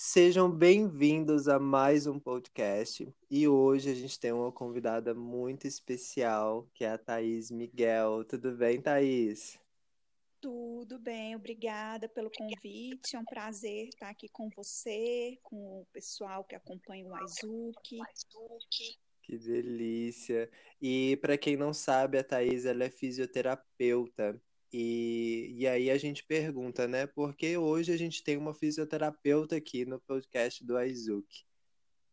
Sejam bem-vindos a mais um podcast. E hoje a gente tem uma convidada muito especial, que é a Thaís Miguel. Tudo bem, Thaís? Tudo bem, obrigada pelo convite. É um prazer estar aqui com você, com o pessoal que acompanha o Aizuki. Que delícia! E para quem não sabe, a Thaís ela é fisioterapeuta. E, e aí a gente pergunta, né? Porque hoje a gente tem uma fisioterapeuta aqui no podcast do Aizuki.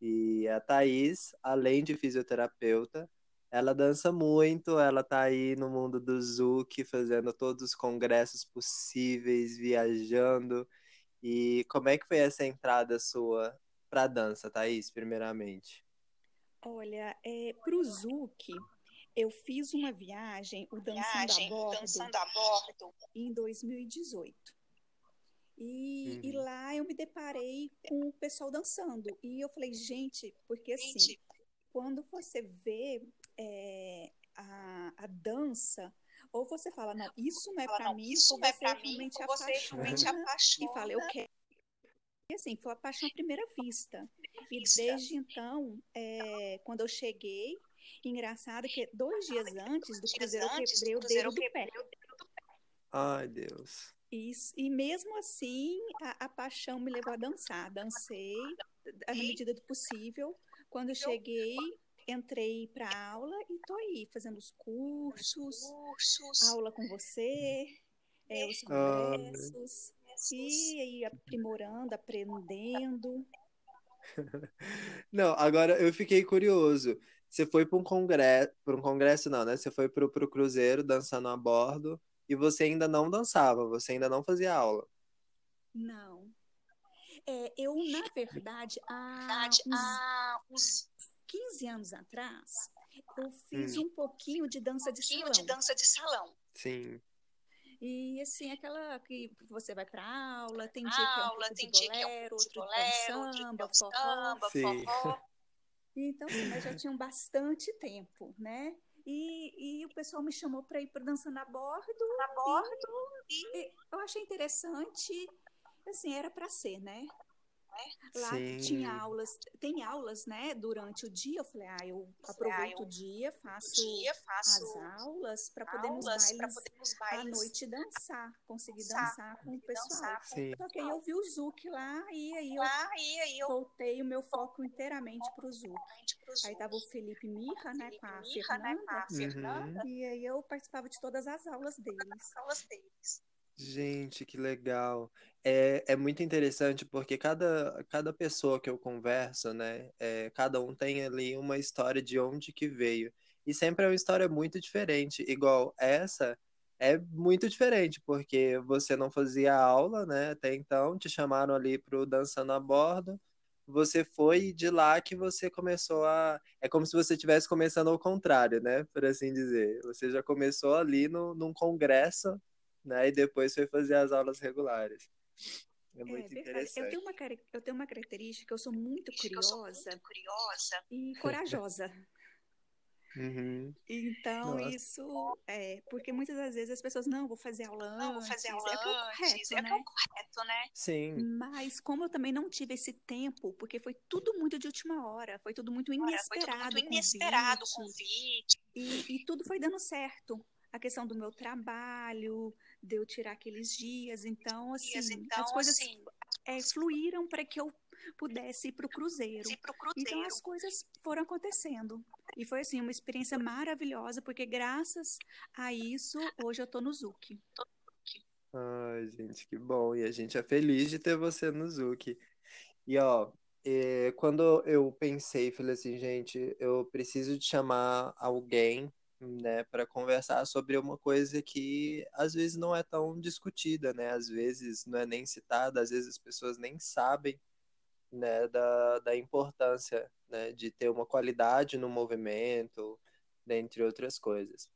E a Thaís, além de fisioterapeuta, ela dança muito, ela tá aí no mundo do Zuki, fazendo todos os congressos possíveis, viajando. E como é que foi essa entrada sua para dança, Thaís, primeiramente? Olha, é, para o Zuki, eu fiz uma viagem, o Dançando, viagem, a, bordo, Dançando a Bordo, em 2018. E, uhum. e, lá eu me deparei com o pessoal dançando. E eu falei, gente, porque assim, quando você vê é, a, a dança, ou você fala, não, isso não é para mim, isso ou é você, realmente, mim, você realmente apaixona. E fala, eu quero. E assim, foi a paixão à primeira vista. E desde então, é, quando eu cheguei, Engraçado que dois dias antes do Cruzeiro eu quebrei o dedo do pé. Ai, Deus. Isso, e mesmo assim, a, a, paixão me levou a dançar. Dancei na medida do possível. Quando eu cheguei, entrei para aula e tô aí fazendo os cursos, aula com você, é, os congressos, oh, e aí aprimorando, aprendendo. Não, agora eu fiquei curioso. Você foi para um congresso, para um congresso não, né? Você foi para o cruzeiro dançando a bordo e você ainda não dançava, você ainda não fazia aula. Não. É, eu, na verdade, há uns, uns 15 anos atrás, eu fiz hum. um pouquinho de dança de salão. de dança de salão. Sim. E assim, aquela que você vai para aula, tem dia que é um pouco tem de bolero, outro que é um samba, forró. forró. Então, assim, mas já tinham bastante tempo, né? E, e o pessoal me chamou para ir para dançando a bordo. A bordo. E, e eu achei interessante, assim, era para ser, né? Né? Lá Sim. tinha aulas, tem aulas, né, durante o dia. Eu falei, ah, eu ah, aproveito ah, eu, o dia, faço, dia, faço as aulas para poder nos bailes, à noite dançar, conseguir dançar, dançar com o pessoal. Sim. Só que aí eu vi o Zuc lá e aí eu, lá, e aí eu voltei o meu foco inteiramente para o Zuc. Aí tava o Felipe Mirra, né, com a Fernanda, uhum. e aí eu participava de todas as aulas deles. Gente, que legal. É, é muito interessante porque cada, cada pessoa que eu converso, né, é, cada um tem ali uma história de onde que veio. E sempre é uma história muito diferente. Igual essa é muito diferente, porque você não fazia aula, né, até então, te chamaram ali para o Dançando a Bordo, você foi de lá que você começou a. É como se você estivesse começando ao contrário, né? Por assim dizer. Você já começou ali no, num congresso né? E depois foi fazer as aulas regulares. É, é muito é, interessante. Eu tenho, uma, eu tenho uma característica, eu sou muito curiosa, sou muito curiosa e corajosa. Uhum. Então, Nossa. isso é porque muitas das vezes as pessoas não vou fazer aula antes, não, vou fazer aula é, correto, é, né? é correto, né? Sim. Mas como eu também não tive esse tempo, porque foi tudo muito de última hora, foi tudo muito inesperado, foi tudo muito inesperado convite, convite. E, e tudo foi dando certo. A questão do meu trabalho, de eu tirar aqueles dias. Então, assim, então, as coisas assim, é, fluíram para que eu pudesse ir para o cruzeiro. Então, as coisas foram acontecendo. E foi, assim, uma experiência maravilhosa, porque graças a isso, hoje eu estou no Zuc. Ai, gente, que bom. E a gente é feliz de ter você no Zuc. E, ó, é, quando eu pensei, falei assim, gente, eu preciso de chamar alguém né, para conversar sobre uma coisa que às vezes não é tão discutida, né? Às vezes não é nem citada, às vezes as pessoas nem sabem, né, da, da importância, né, de ter uma qualidade no movimento, dentre outras coisas.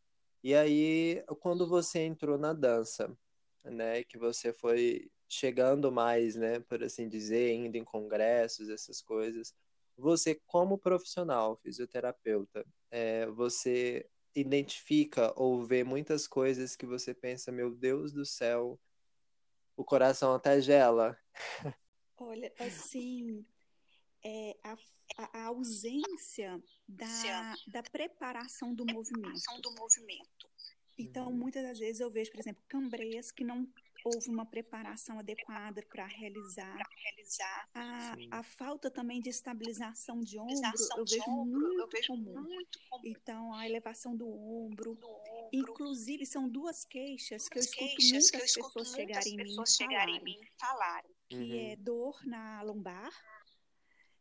E aí, quando você entrou na dança, né, que você foi chegando mais, né, por assim dizer, indo em congressos, essas coisas, você como profissional, fisioterapeuta, é, você identifica ou vê muitas coisas que você pensa, meu Deus do céu, o coração até gela. Olha, assim, é, a, a, ausência da, da preparação do movimento. do movimento. Então, muitas das vezes eu vejo, por exemplo, cambreias que não houve uma preparação adequada para realizar. realizar. A, a, falta também de estabilização de ombro, eu vejo, ombro, muito, eu vejo comum. muito, comum. Então, a elevação do ombro. Do ombro. Inclusive, são duas queixas que eu escuto muitas eu pessoas, chegarem, chegarem em mim falarem. Que é uhum. é dor na lombar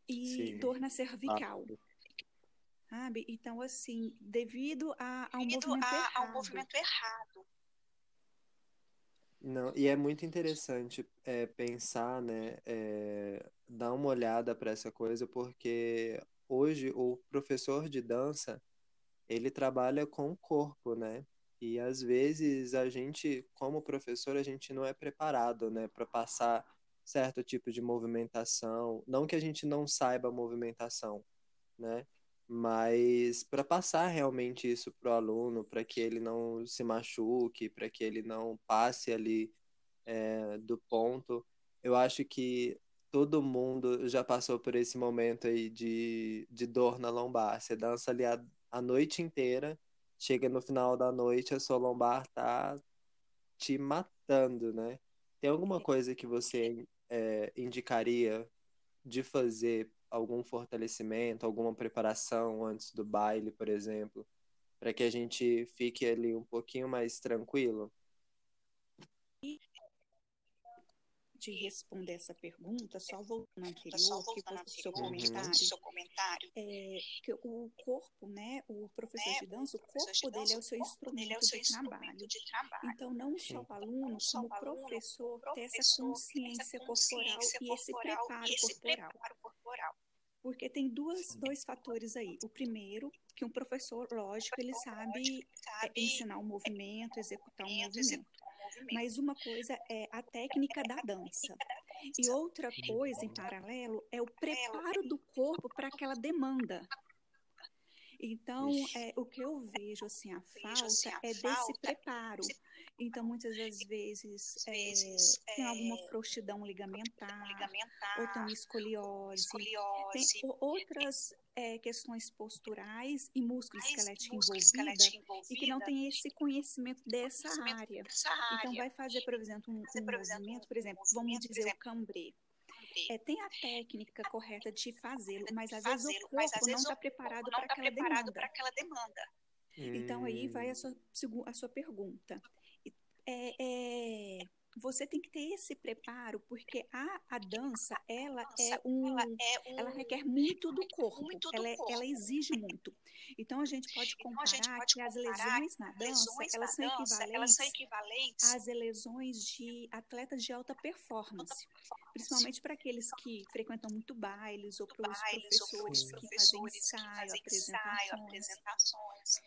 e Sim. dor na cervical. Sabe? Então, assim, devido a, a devido movimento a, errado. A um movimento errado não, e é muito interessante é, pensar, né, é, dar uma olhada para essa coisa, porque hoje o professor de dança, ele trabalha com o corpo, né? E às vezes a gente, como professor, a gente não é preparado, né, para passar certo tipo de movimentação. Não que a gente não saiba movimentação, né? Mas para passar realmente isso para o aluno, para que ele não se machuque, para que ele não passe ali é, do ponto, eu acho que todo mundo já passou por esse momento aí de, de dor na lombar. Você dança ali a, a noite inteira, chega no final da noite, a sua lombar tá te matando, né? Tem alguma coisa que você é, indicaria de fazer algum fortalecimento, alguma preparação antes do baile, por exemplo, para que a gente fique ali um pouquinho mais tranquilo? De responder essa pergunta, só voltando anterior, só voltando que seu comentário, seu comentário é, que o corpo, né, o professor né, de dança, o corpo de dele é o seu instrumento, é o seu de, trabalho. de, trabalho. Então, não só o aluno, como o professor, ter essa consciência corporal e esse preparo corporal. Porque tem duas, dois fatores aí. O primeiro, que um professor, lógico, ele sabe, sabe ensinar o um movimento, executar um movimento. Mas uma coisa é a técnica da dança. E outra coisa, em paralelo, é o preparo do corpo para aquela demanda. Então, é, o que eu vejo, assim, a falta assim, é desse preparo. Então, muitas das vezes, é, tem alguma é, frouxidão ligamentar, ligamentar ou tem escoliose, escoliose. tem outras é, questões posturais e músculo esquelético envolvida, e que não tem esse conhecimento dessa área. Então, vai fazer, por exemplo, um, um movimento, por exemplo, vamos dizer o cambré. É, tem a técnica correta de fazê-lo, mas às vezes o corpo não está preparado para aquela demanda. Então aí vai a sua, a sua pergunta. É, é, você tem que ter esse preparo, porque a, a dança, ela é um, ela, é um, ela requer muito do corpo, muito do ela, é, corpo. ela exige muito. Então, a gente pode comparar então, pode que as lesões na dança, lesões elas, na são dança elas, são equivalentes às lesões de atletas de alta performance. Principalmente para aqueles que frequentam muito bailes ou para os professores, que fazem ensaio, apresentações.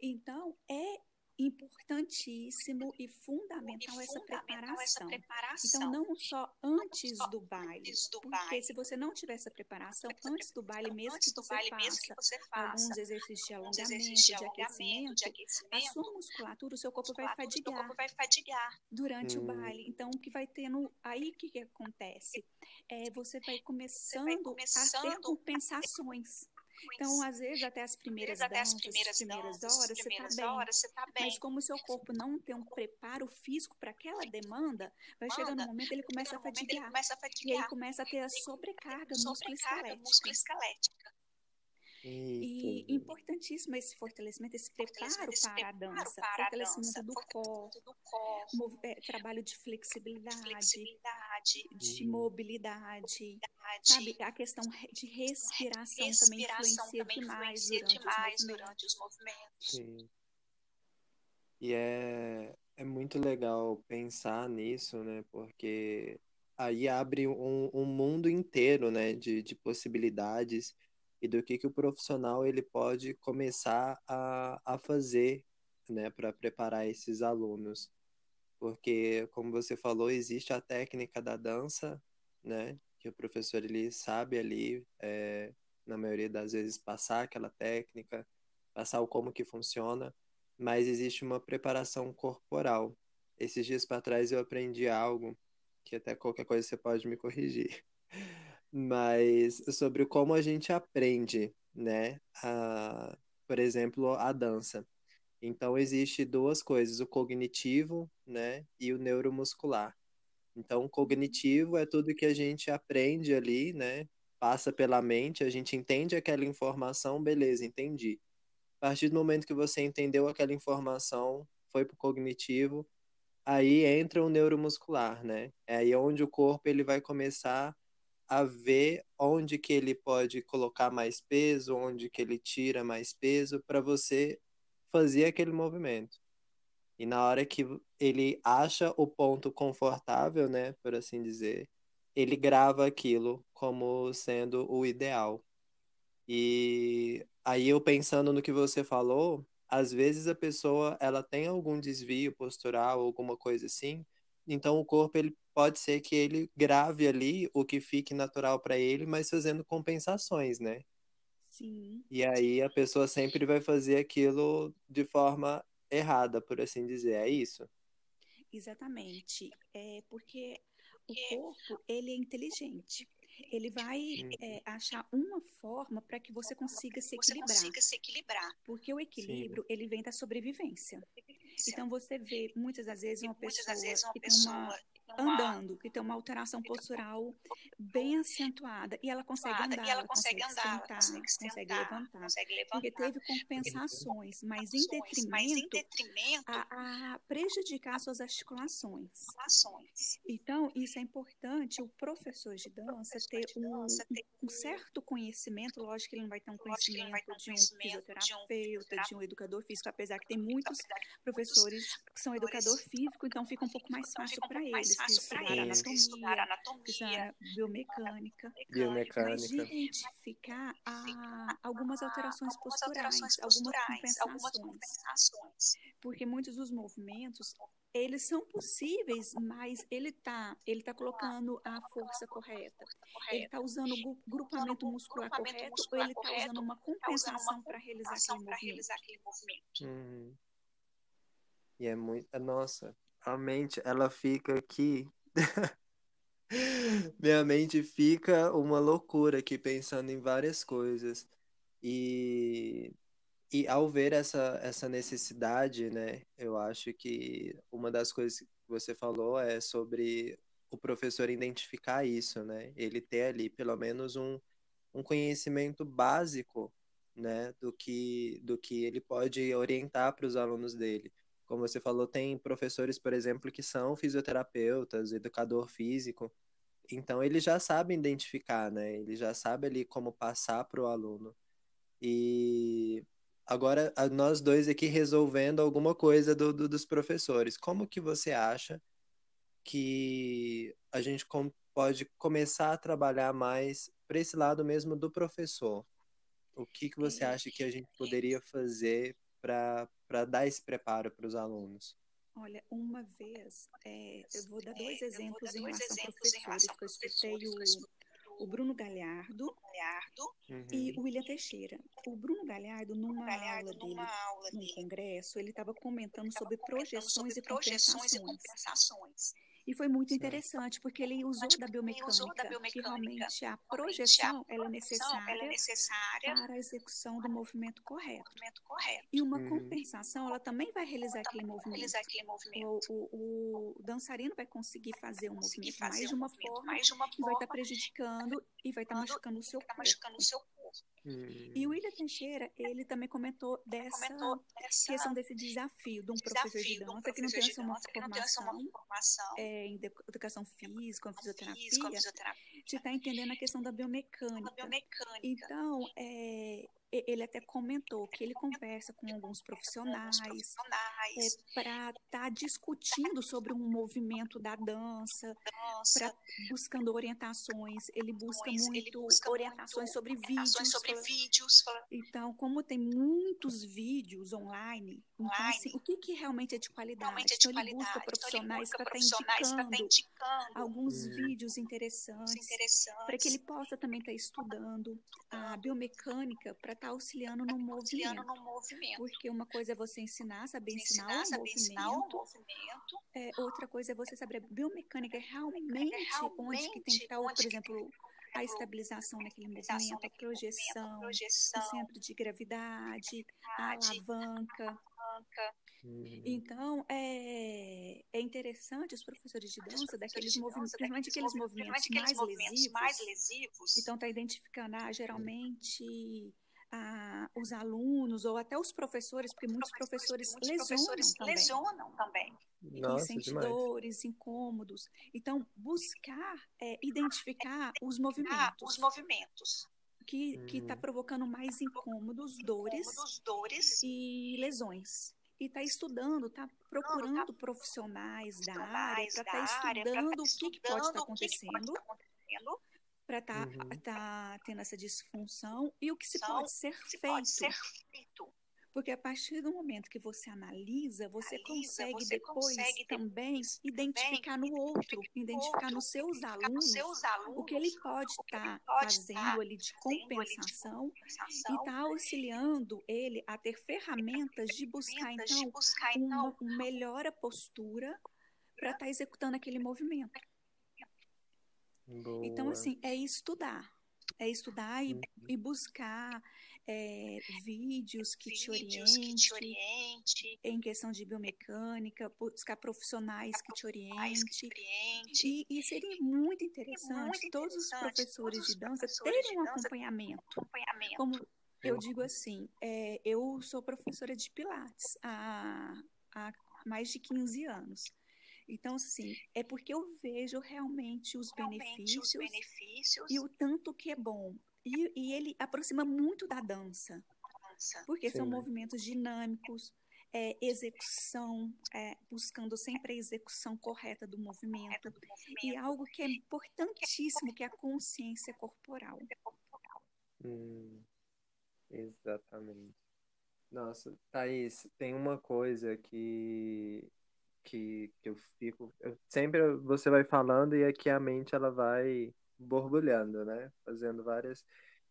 Então, é importantíssimo e fundamental, e essa, preparação. essa, preparação. Então, não só antes não só do baile, antes do porque baile. se você não tiver essa preparação antes do baile, mesmo, que você, baile faça, que você faça alguns exercícios de alongamento, exercícios de, aquecimento, de, aquecimento, a sua musculatura, o seu corpo, vai fadigar, corpo vai fadigar, durante hum. o baile. Então, o que vai tendo, aí o que, que acontece? É, você vai começando, você vai começando a ter compensações. Então, às vezes, até as primeiras danças, as primeiras, primeiras danças, horas, primeiras você, tá horas você tá bem. Mas como o seu corpo não tem um preparo físico para aquela demanda, vai chegar no momento ele começa, a fadigar, começa a fadigar. E aí começa a ter a sobrecarga, sobrecarga musculoesquelética. E importantíssimo esse fortalecimento, esse preparo para a dança, para fortalecimento a dança, do, corpo, do corpo é, trabalho de flexibilidade, flexibilidade de mobilidade, sabe? A questão de respiração, respiração também influencia, também demais, durante, demais os durante, os movimentos. Sim. E é, é muito legal pensar nisso, né? Porque aí abre um, um mundo inteiro, né? De, de possibilidades e do que, que o profissional ele pode começar a, a fazer né, para preparar esses alunos. Porque, como você falou, existe a técnica da dança, né, que o professor ele sabe ali, é, na maioria das vezes, passar aquela técnica, passar o como que funciona, mas existe uma preparação corporal. Esses dias para trás eu aprendi algo que até qualquer coisa você pode me corrigir. Mas sobre como a gente aprende, né? A, por exemplo, a dança. Então, existe duas coisas, o cognitivo, né, e o neuromuscular. Então, o cognitivo é tudo que a gente aprende ali, né, passa pela mente, a gente entende aquela informação, beleza, entendi. A partir do momento que você entendeu aquela informação, foi para o cognitivo, aí entra o neuromuscular, né? É aí onde o corpo ele vai começar a ver onde que ele pode colocar mais peso, onde que ele tira mais peso para você fazer aquele movimento. E na hora que ele acha o ponto confortável, né, por assim dizer, ele grava aquilo como sendo o ideal. E aí eu pensando no que você falou, às vezes a pessoa ela tem algum desvio postural, alguma coisa assim, então o corpo ele pode ser que ele grave ali o que fique natural para ele, mas fazendo compensações, né? Sim. E aí a pessoa sempre vai fazer aquilo de forma errada, por assim dizer. É isso? Exatamente. É porque o corpo ele é inteligente. Ele vai uhum. é, achar uma forma para que você consiga se equilibrar. Consiga se equilibrar. Porque o equilíbrio Sim. ele vem da sobrevivência. Então você vê muitas das vezes uma pessoa, vezes uma que pessoa tem uma andando, que tem uma alteração postural bem acentuada, e ela consegue andar, e ela consegue, consegue andar, sentar, consegue, consegue, levantar, consegue levantar, porque teve compensações, mas em detrimento, mas em detrimento a, a, prejudicar suas articulações. Então, isso é importante o professor de dança ter um, um certo conhecimento, lógico que ele não vai ter um conhecimento de um fisioterapeuta, de um educador físico, apesar que tem muitos professores que são educador físico, então fica um pouco mais fácil para eles fácil para eles anatomia, estudar anatomia, biomecânica, biomecânica, mas de identificar a, algumas alterações posturais, algumas compensações, algumas compensações. Porque muitos dos movimentos eles são possíveis, mas ele está ele tá colocando a força correta. Ele está usando o grupamento muscular correto ou ele está usando uma compensação para realizar aquele movimento. Uhum. E é muito. Nossa, a mente, ela fica aqui. Minha mente fica uma loucura aqui pensando em várias coisas. E, e ao ver essa, essa necessidade, né, eu acho que uma das coisas que você falou é sobre o professor identificar isso, né? Ele ter ali pelo menos um, um conhecimento básico, né, do que, do que ele pode orientar para os alunos dele como você falou, tem professores, por exemplo, que são fisioterapeutas, educador físico, então ele já sabe identificar, né? Ele já sabe ali como passar para o aluno. E agora nós dois aqui resolvendo alguma coisa do, do, dos professores, como que você acha que a gente pode começar a trabalhar mais para esse lado mesmo do professor? O que que você acha que a gente poderia fazer para dar esse preparo para os alunos? Olha, uma vez, é, eu vou dar dois exemplos, em, relação professores, que eu escutei o, o Bruno Galhardo, uhum. e o William Teixeira. O Bruno Galhardo, numa Galhardo, aula dele, numa aula num congresso, ele estava comentando sobre projeções, e compensações. E compensações. E foi muito interessante, porque ele usou da biomecânica, usou da biomecânica que realmente a projeção ela é, necessária ela é necessária para a execução do movimento correto. Movimento correto. E uma hum. compensação, ela também vai realizar aquele movimento. Realizar aquele movimento. O, o, o, dançarino vai conseguir fazer um movimento mais de uma forma, mais de uma forma que vai estar tá prejudicando e vai estar tá machucando o seu tá corpo. Hum. E o William Teixeira, ele também comentou dessa, comentou dessa questão desse desafio de um professor de dança que não tem uma formação, uma formação é, em educação física, em fisioterapia, fisioterapia, de estar tá entendendo a questão da biomecânica. Da biomecânica. Então, é, ele até comentou que ele conversa com alguns profissionais, é, para estar tá discutindo sobre um movimento da dança, para buscando orientações. Ele busca muito ele busca orientações muito sobre vídeos. Sobre vídeos. Então, como tem muitos vídeos online, então, assim, o que, que realmente é de qualidade? Realmente é de então, ele busca então, profissionais para estar tá indicando, alguns hum. vídeos interessantes, interessantes. para que ele possa também estar tá estudando a biomecânica para estar tá auxiliando, no, movimento. no movimento. Porque uma coisa é você ensinar, saber ensinar, ensinar, o, saber movimento, ensinar o movimento. É, outra coisa é você saber a biomecânica realmente, realmente onde que tem que estar, por exemplo, a estabilização naquele movimento, a projeção, o centro de gravidade, a alavanca. Uhum. Então, é, é interessante os professores de dança, daqueles movimentos, principalmente aqueles movimentos mais lesivos, mais lesivos. Então, está identificando, ah, geralmente ah, os alunos ou até os professores, porque muitos professores, muitos lesionam, professores também. lesionam também. Nossa, sente dores, incômodos. Então, buscar é, identificar os movimentos. Os movimentos. Que está hum. provocando mais incômodos, dores, incômodos, dores e lesões e está estudando, está procurando tá profissionais, da área para estar tá estudando, tá o que, que pode estar tá acontecendo, para estar tá, uhum. tá tendo essa disfunção e o que se pode ser se feito. Pode ser feito. Porque a partir do momento que você analisa, você analisa, consegue você depois consegue também identificar no outro, identificar nos seus alunos, seus alunos o que ele pode estar tá fazendo ali de compensação, e está auxiliando ele a ter ferramentas de buscar, então, de buscar, então uma, melhor postura para estar tá executando aquele movimento. Boa. Então, assim, é estudar. É estudar e, uhum. e buscar é, vídeos, que, vídeos te que te oriente em questão de biomecânica, buscar profissionais que te oriente. E, e, seria muito interessante, muito todos os professores, todos os de dança terem de um acompanhamento. acompanhamento. Como eu digo assim, é, eu sou professora de Pilates há, há mais de 15 anos. Então, assim, é porque eu vejo realmente os, realmente benefícios, os benefícios, e o tanto que é bom. E, e ele aproxima muito da dança, porque Sim. são movimentos dinâmicos, é, execução, é, buscando sempre a execução correta do movimento, do movimento, e algo que é importantíssimo, que é a consciência corporal. Hum, exatamente. Nossa, Thaís, tem uma coisa que, que, que eu fico. Eu, sempre você vai falando e aqui a mente ela vai borbulhando, né? Fazendo várias.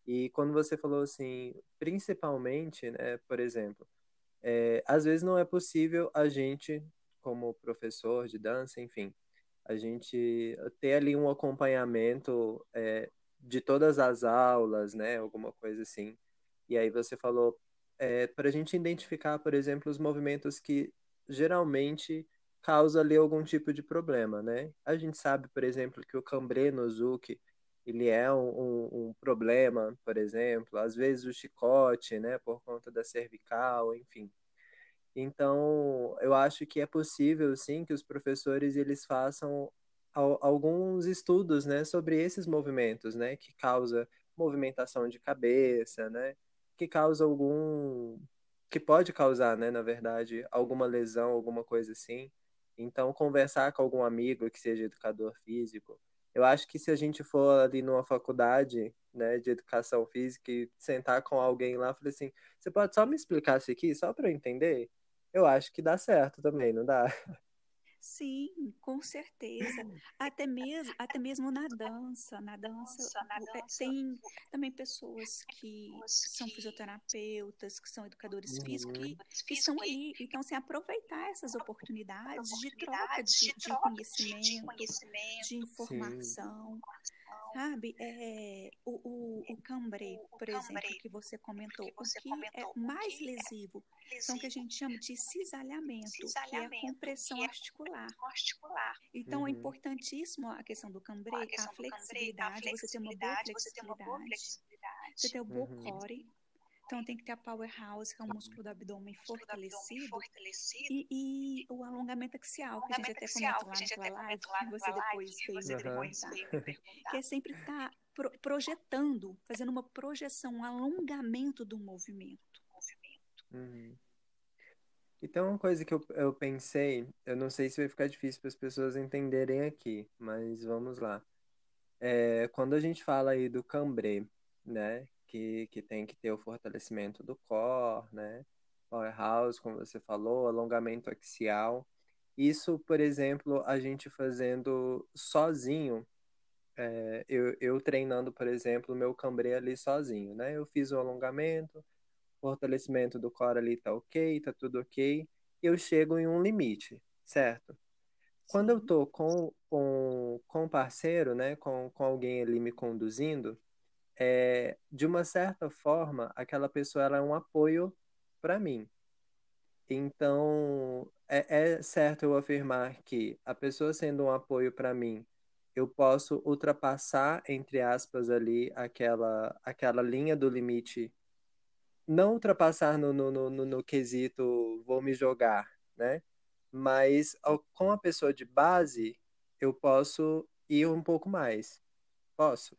E quando você falou assim, principalmente, né, por exemplo, é, às vezes não é possível a gente, como professor de dança, enfim, a gente ter ali um acompanhamento é, de todas as aulas, né, alguma coisa assim. E aí você falou é, para a gente identificar, por exemplo, os movimentos que geralmente causa ali algum tipo de problema, né? A gente sabe, por exemplo, que o cambrê no ele é um, um, um, problema, por exemplo, às vezes o chicote, né, por conta da cervical, enfim. Então, eu acho que é possível, sim, que os professores eles façam alguns estudos, né, sobre esses movimentos, né, que causa movimentação de cabeça, né, que causa algum, que pode causar, né, na verdade, alguma lesão, alguma coisa assim. Então, conversar com algum amigo que seja educador físico. Eu acho que se a gente for ali numa faculdade né, de educação física e sentar com alguém lá, falei assim: você pode só me explicar isso aqui, só para eu entender? Eu acho que dá certo também, não dá? Sim, com certeza. Até mesmo, até mesmo na dança. Na dança, na é, dança tem também pessoas que são fisioterapeutas, que são educadores uhum. físicos, que, que estão ali. Então, assim, aproveitar essas oportunidades de troca de, de conhecimento, de informação. Sim sabe, é, o, o, o cambré, por exemplo, que você comentou, que você o que comentou, é mais que lesivo, é são o que a gente chama de cisalhamento, cisalhamento que é a compressão que é articular. articular. Então, é uhum. é importantíssimo a questão do cambré, a, a, flexibilidade, a, flexibilidade, você ter uma boa flexibilidade, você ter o bom uhum. core, então tem que ter a powerhouse, que é o músculo do abdômen fortalecido, fortalecido. E, e, o alongamento axial, o alongamento que a gente até comentou lá naquela live, que você depois fez me perguntar. Que é sempre estar tá pro, projetando, fazendo uma projeção, um alongamento do movimento. Uhum. Então, uma coisa que eu, eu pensei, eu não sei se vai ficar difícil para as pessoas entenderem aqui, mas vamos lá. É, quando a gente fala aí do cambré, né, que, que tem que ter o fortalecimento do core, né? Powerhouse, como você falou, alongamento axial. Isso, por exemplo, a gente fazendo sozinho, é, eu, eu treinando, por exemplo, o meu cambrê ali sozinho, né? Eu fiz o alongamento, fortalecimento do core ali tá ok, tá tudo ok. Eu chego em um limite, certo? Quando eu tô com, com, com parceiro, né? Com, com alguém ali me conduzindo, é, de uma certa forma, aquela pessoa ela é um apoio para mim. Então, é, é certo eu afirmar que a pessoa sendo um apoio para mim, eu posso ultrapassar, entre aspas, ali aquela, aquela linha do limite. Não ultrapassar no, no, no, no, no quesito vou me jogar, né? Mas ao, com a pessoa de base, eu posso ir um pouco mais. Posso?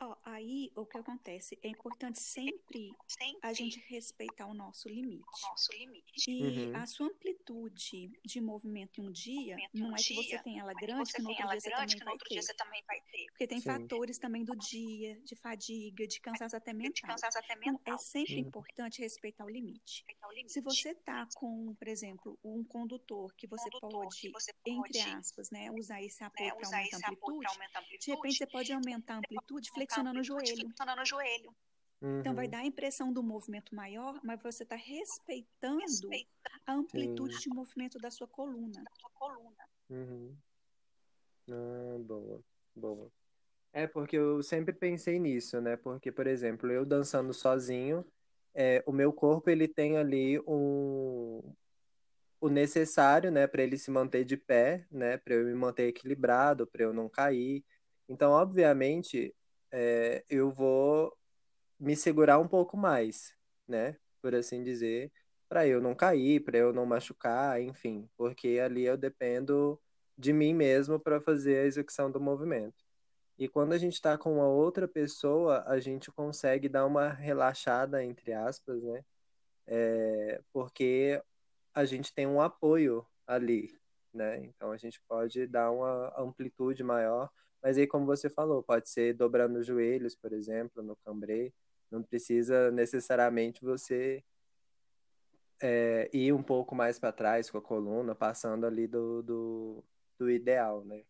Oh, aí o que acontece é importante sempre, sempre, a gente respeitar o nosso limite. O nosso limite. E uhum. a sua amplitude de movimento em um dia não é que você tem ela grande, que no outro, dia, grande, você que dia, você também vai ter. Porque tem Sim. fatores também do dia, de fadiga, de cansaço até mental. De cansaço até mental. Então, é sempre uhum. importante respeitar o limite. Respeitar o limite. Se você está com, por exemplo, um condutor que você, condutor, pode, que você pode, entre aspas, né, usar esse apoio né, para aumentar, aumentar a amplitude, de repente você pode aumentar a amplitude flexionando o joelho. Flexionando o joelho. Uhum. Então vai dar a impressão do movimento maior, mas você está respeitando, a amplitude Sim. de movimento da sua coluna. Da sua coluna. Uhum. Ah, boa, boa. É porque eu sempre pensei nisso, né? Porque, por exemplo, eu dançando sozinho, é, o meu corpo ele tem ali um, o necessário, né, para ele se manter de pé, né, para eu me manter equilibrado, para eu não cair. Então, obviamente, é, eu vou me segurar um pouco mais, né? Por assim dizer, para eu não cair, para eu não machucar, enfim, porque ali eu dependo de mim mesmo para fazer a execução do movimento. E quando a gente está com uma outra pessoa, a gente consegue dar uma relaxada, entre aspas, né? É, porque a gente tem um apoio ali, né? Então a gente pode dar uma amplitude maior mas aí, como você falou, pode ser dobrando os joelhos, por exemplo, no cambré. Não precisa necessariamente você é, ir um pouco mais para trás com a coluna, passando ali do, do, do ideal, né?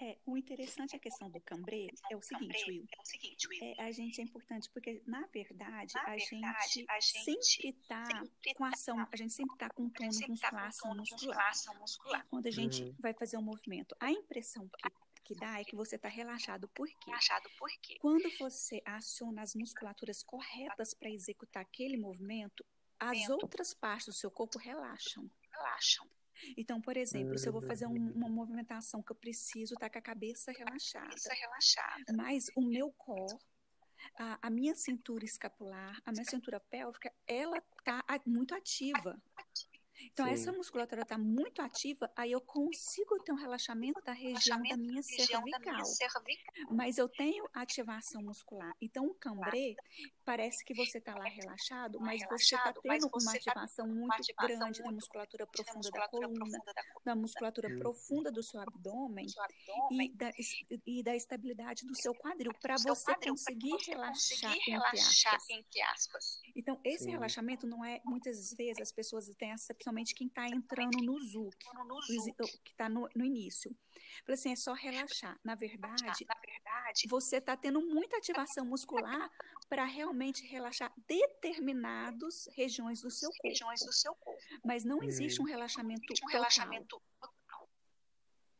É, o interessante a questão do cambré é o seguinte, Will. É, a gente é importante porque, na verdade, a, gente sempre está com ação, a gente sempre está com tônus muscular, ação muscular. Quando a gente uhum. vai fazer um movimento. A impressão que que dá é que você está relaxado. Por quê? Relaxado por quê? Quando você aciona as musculaturas corretas para executar aquele movimento, as outras partes do seu corpo relaxam. Relaxam. Então, por exemplo, se eu vou fazer um, uma movimentação que eu preciso estar tá com a cabeça relaxada. Cabeça relaxada. Mas o meu core, a, a, minha cintura escapular, a minha cintura pélvica, ela está muito ativa. Então, Sim. essa musculatura está muito ativa, aí eu consigo ter um relaxamento da região, da, minha cervical, Mas eu tenho ativação muscular. Então, o cambré, parece que você está lá relaxado, mas você está tendo uma tá ativação muito grande da musculatura profunda da coluna, da musculatura hum. profunda do seu abdômen e da, e da estabilidade do seu quadril, para você conseguir relaxar, entre aspas. Então, esse relaxamento não é, muitas vezes, as pessoas têm essa principalmente quem está entrando no ZUC, que está no, no, início. Falei assim, é só relaxar. Na verdade, na verdade você está tendo muita ativação muscular para realmente relaxar determinadas regiões do seu corpo. Regiões do seu corpo. Mas não existe um relaxamento, um relaxamento total.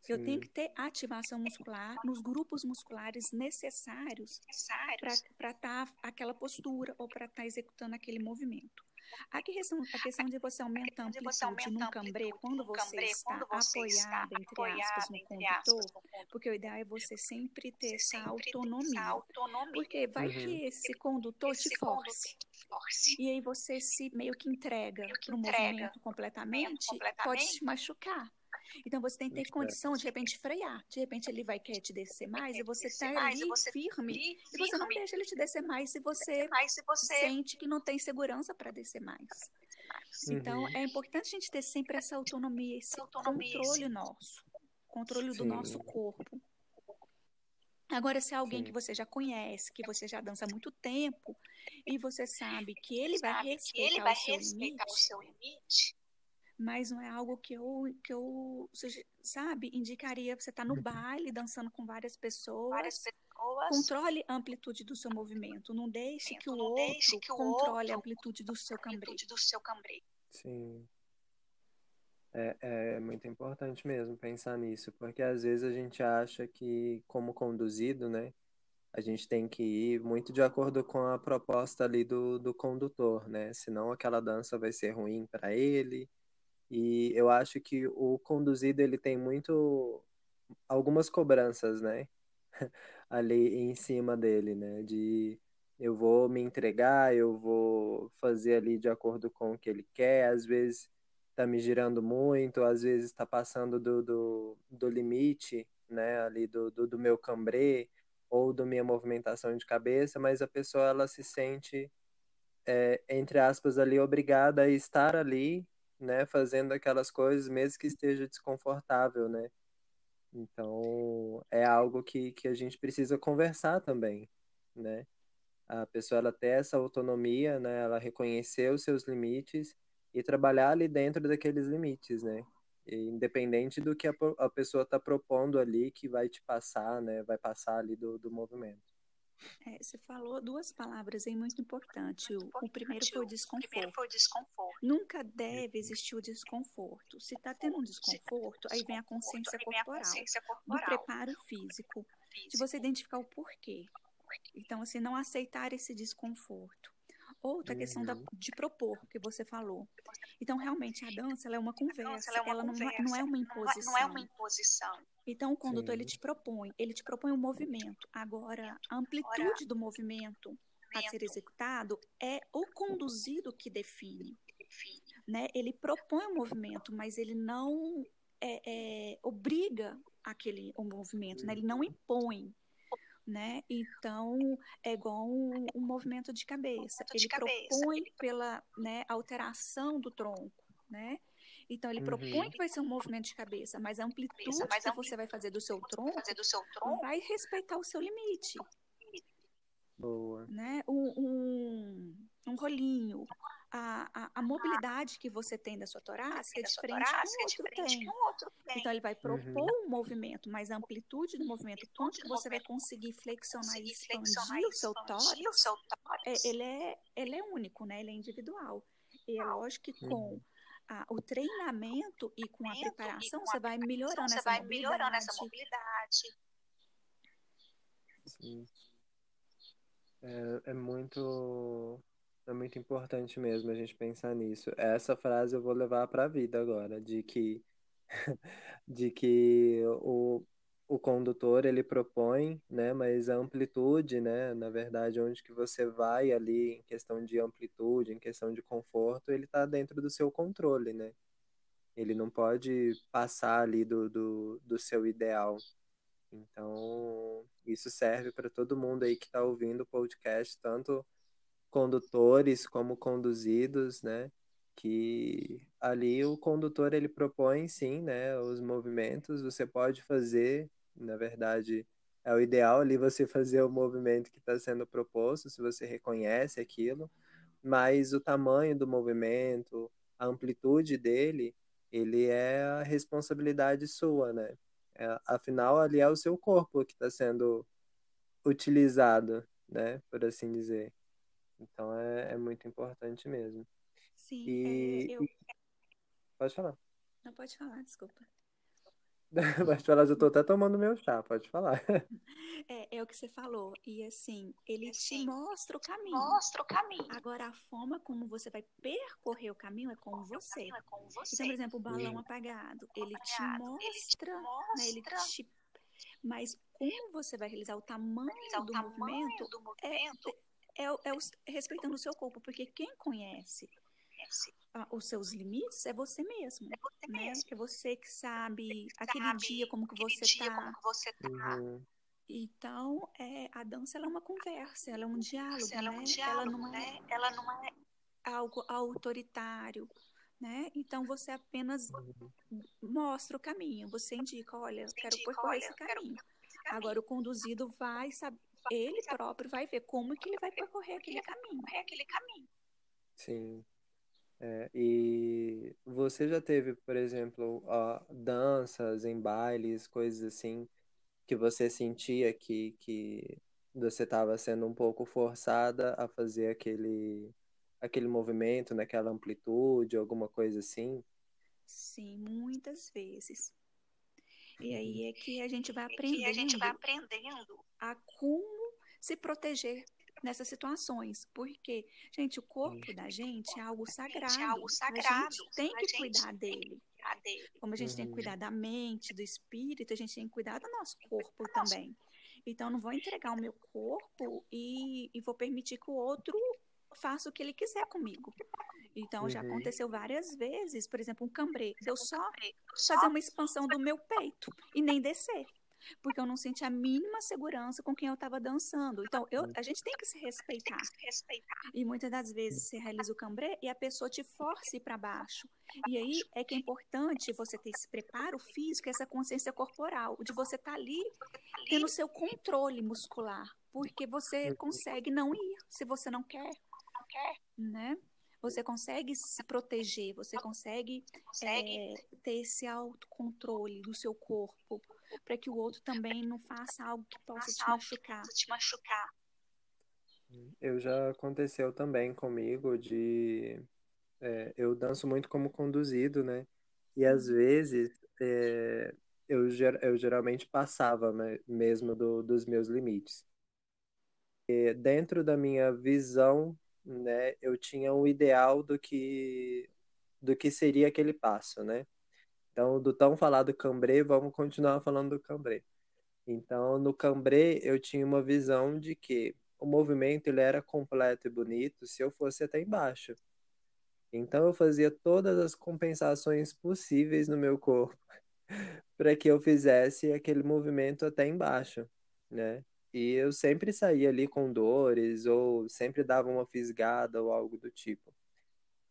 Eu tenho que ter ativação muscular nos grupos musculares necessários para estar tá aquela postura ou para estar tá executando aquele movimento. A questão, a questão de você aumentar a amplitude num cambré quando você está apoiado, entre aspas, no condutor, porque o ideal é você sempre ter essa autonomia. Porque vai que uhum. esse condutor te force. E aí você se meio que entrega para o movimento completamente, pode te machucar. Então você tem que ter condição de, repente frear. De repente ele vai querer te descer mais e você está ali firme, e você não deixa ele te descer mais se você, sente que não tem segurança para descer mais. Então uhum. é importante a gente ter sempre essa autonomia, esse controle nosso, controle Sim. do nosso corpo. Agora, se é alguém Sim. que você já conhece, que você já dança há muito tempo, e você sabe que ele vai respeitar, ele vai o, seu respeitar limite, o seu limite, mas não é algo que eu, que eu sabe, indicaria você estar tá no uhum. baile, dançando com várias pessoas. Várias pessoas. Controle a amplitude do seu movimento. Não deixe que o não outro que o controle outro a amplitude do seu cambrê. Do seu cambrê. Sim. É, é muito importante mesmo pensar nisso, porque às vezes a gente acha que, como conduzido, né, a gente tem que ir muito de acordo com a proposta ali do, do condutor, né? Senão aquela dança vai ser ruim para ele, e eu acho que o conduzido ele tem muito algumas cobranças, né? Ali em cima dele, né? De eu vou me entregar, eu vou fazer ali de acordo com o que ele quer, às vezes tá me girando muito, às vezes está passando do, do, do, limite, né, ali do, do, do meu cambrê ou da minha movimentação de cabeça, mas a pessoa ela se sente, é, entre aspas, ali obrigada a estar ali né, fazendo aquelas coisas, mesmo que esteja desconfortável, né? Então, é algo que, que a gente precisa conversar também, né? A pessoa, ela ter essa autonomia, né? Ela reconhecer os seus limites e trabalhar ali dentro daqueles limites, né? E, independente do que a, a pessoa está propondo ali, que vai te passar, né? Vai passar ali do, do movimento. É, você falou duas palavras aí muito importantes. O, o, primeiro foi o desconforto. Primeiro foi o desconforto. Nunca deve existir o desconforto. Se está tendo um desconforto, aí vem a consciência corporal, do preparo físico, de você identificar o porquê. Então, assim, não aceitar esse desconforto. Outra uhum. questão da, de propor, que você falou. Então, realmente, a dança é uma conversa, ela, é uma ela conversa, não, é, não, é uma imposição. Não é uma imposição. Então, o condutor, Sim. ele te propõe, ele te propõe um movimento. Agora, a amplitude do movimento a ser executado é o conduzido que define. Né? Ele propõe o um movimento, mas ele não é, é, obriga aquele o movimento, né? ele não impõe né? Então, é igual um, um movimento de cabeça. Ele propõe pela né, alteração do tronco, né? Então, ele uhum. propõe que vai ser um movimento de cabeça, mas a amplitude mas que você vai fazer do seu tronco, do seu tronco vai respeitar o seu limite. Boa. Né? Um, um, um rolinho, a, a, a, mobilidade que você tem da sua torácica é diferente que o outro tem. outro tem. Então, ele vai propor uhum. um movimento, mas a amplitude do movimento, quanto que você vai conseguir flexionar e expandir o seu tórax, é, ele, é, ele é único, né? ele é individual. E é lógico que com uhum. a, o treinamento e com a preparação, você vai melhorando, essa, vai mobilidade. melhorando essa mobilidade. Sim. É, é muito é muito importante mesmo a gente pensar nisso. Essa frase eu vou levar para a vida agora, de que de que o, o condutor ele propõe, né, mas a amplitude, né, na verdade, onde que você vai ali em questão de amplitude, em questão de conforto, ele está dentro do seu controle, né? Ele não pode passar ali do, do, do seu ideal. Então, isso serve para todo mundo aí que está ouvindo o podcast, tanto condutores como conduzidos, né? Que ali o condutor ele propõe sim, né? Os movimentos você pode fazer, na verdade é o ideal ali você fazer o movimento que está sendo proposto, se você reconhece aquilo, mas o tamanho do movimento, a amplitude dele, ele é a responsabilidade sua, né? É, afinal, ali é o seu corpo que está sendo utilizado, né? Por assim dizer. Então é, é muito importante mesmo. Sim, e, é, eu... Pode falar. Não pode falar, desculpa. Pode falar, eu tô até tomando meu chá, pode falar. É, é o que você falou. E assim, ele assim, te mostra o caminho. Mostra o caminho. Agora, a forma como você vai percorrer o caminho é com você. É com você. Então, por exemplo, o balão apagado, ele, apagado. Te mostra, ele te mostra, né, ele te mas como você vai realizar o tamanho, realizar o do, tamanho movimento, do é movimento é, é, é o, respeitando o seu corpo, porque quem conhece ah, os seus limites é você mesmo, é você né? Mesmo. É você que sabe você aquele sabe, dia como que você está. Tá. Uhum. Então, é, a dança ela é uma conversa, ela é um diálogo, ela né? É um diálogo, ela não é, né? ela não é algo autoritário, né? Então você apenas mostra o caminho, você indica, olha, eu quero percorrer esse caminho. Agora o conduzido vai saber ele próprio vai ver como que ele vai percorrer aquele caminho. Aquele caminho. Sim. É, e você já teve, por exemplo, ó, danças em bailes, coisas assim, que você sentia que, que você estava sendo um pouco forçada a fazer aquele, aquele movimento naquela amplitude, alguma coisa assim? Sim, muitas vezes. E aí é que a gente vai aprendendo, a, gente vai aprendendo a como se proteger nessas situações. Porque, gente, o corpo da gente é algo sagrado. É algo sagrado. A gente tem que cuidar dele. Como a gente uhum. tem que cuidar da mente, do espírito, a gente tem que cuidar do nosso corpo também. Então, não vou entregar o meu corpo e, e vou permitir que o outro faça o que ele quiser comigo. Então, uhum. já aconteceu várias vezes, por exemplo, um cambrê, deu só fazer uma expansão do meu peito e nem descer porque eu não senti a mínima segurança com quem eu estava dançando. Então, eu, a gente tem que se respeitar. E muitas das vezes você realiza o cambré e a pessoa te força para baixo. E aí é que é importante você ter esse preparo físico, essa consciência corporal, de você estar tá ali tendo seu controle muscular, porque você consegue não ir se você não quer, né? Você consegue se proteger, você consegue, consegue. É, ter esse autocontrole do seu corpo, para que o outro também não faça algo que possa te machucar. te machucar. Eu já aconteceu também comigo de é, eu danço muito como conduzido, né? E às uhum. vezes é, eu, eu geralmente passava mesmo do, dos meus limites. E dentro da minha visão, né, eu tinha um ideal do que do que seria aquele passo, né? Então, do tão falado cambré, vamos continuar falando do cambré. Então, no cambré, eu tinha uma visão de que o movimento ele era completo e bonito se eu fosse até embaixo. Então, eu fazia todas as compensações possíveis no meu corpo para que eu fizesse aquele movimento até embaixo, né? E eu sempre saía ali com dores ou sempre dava uma fisgada ou algo do tipo.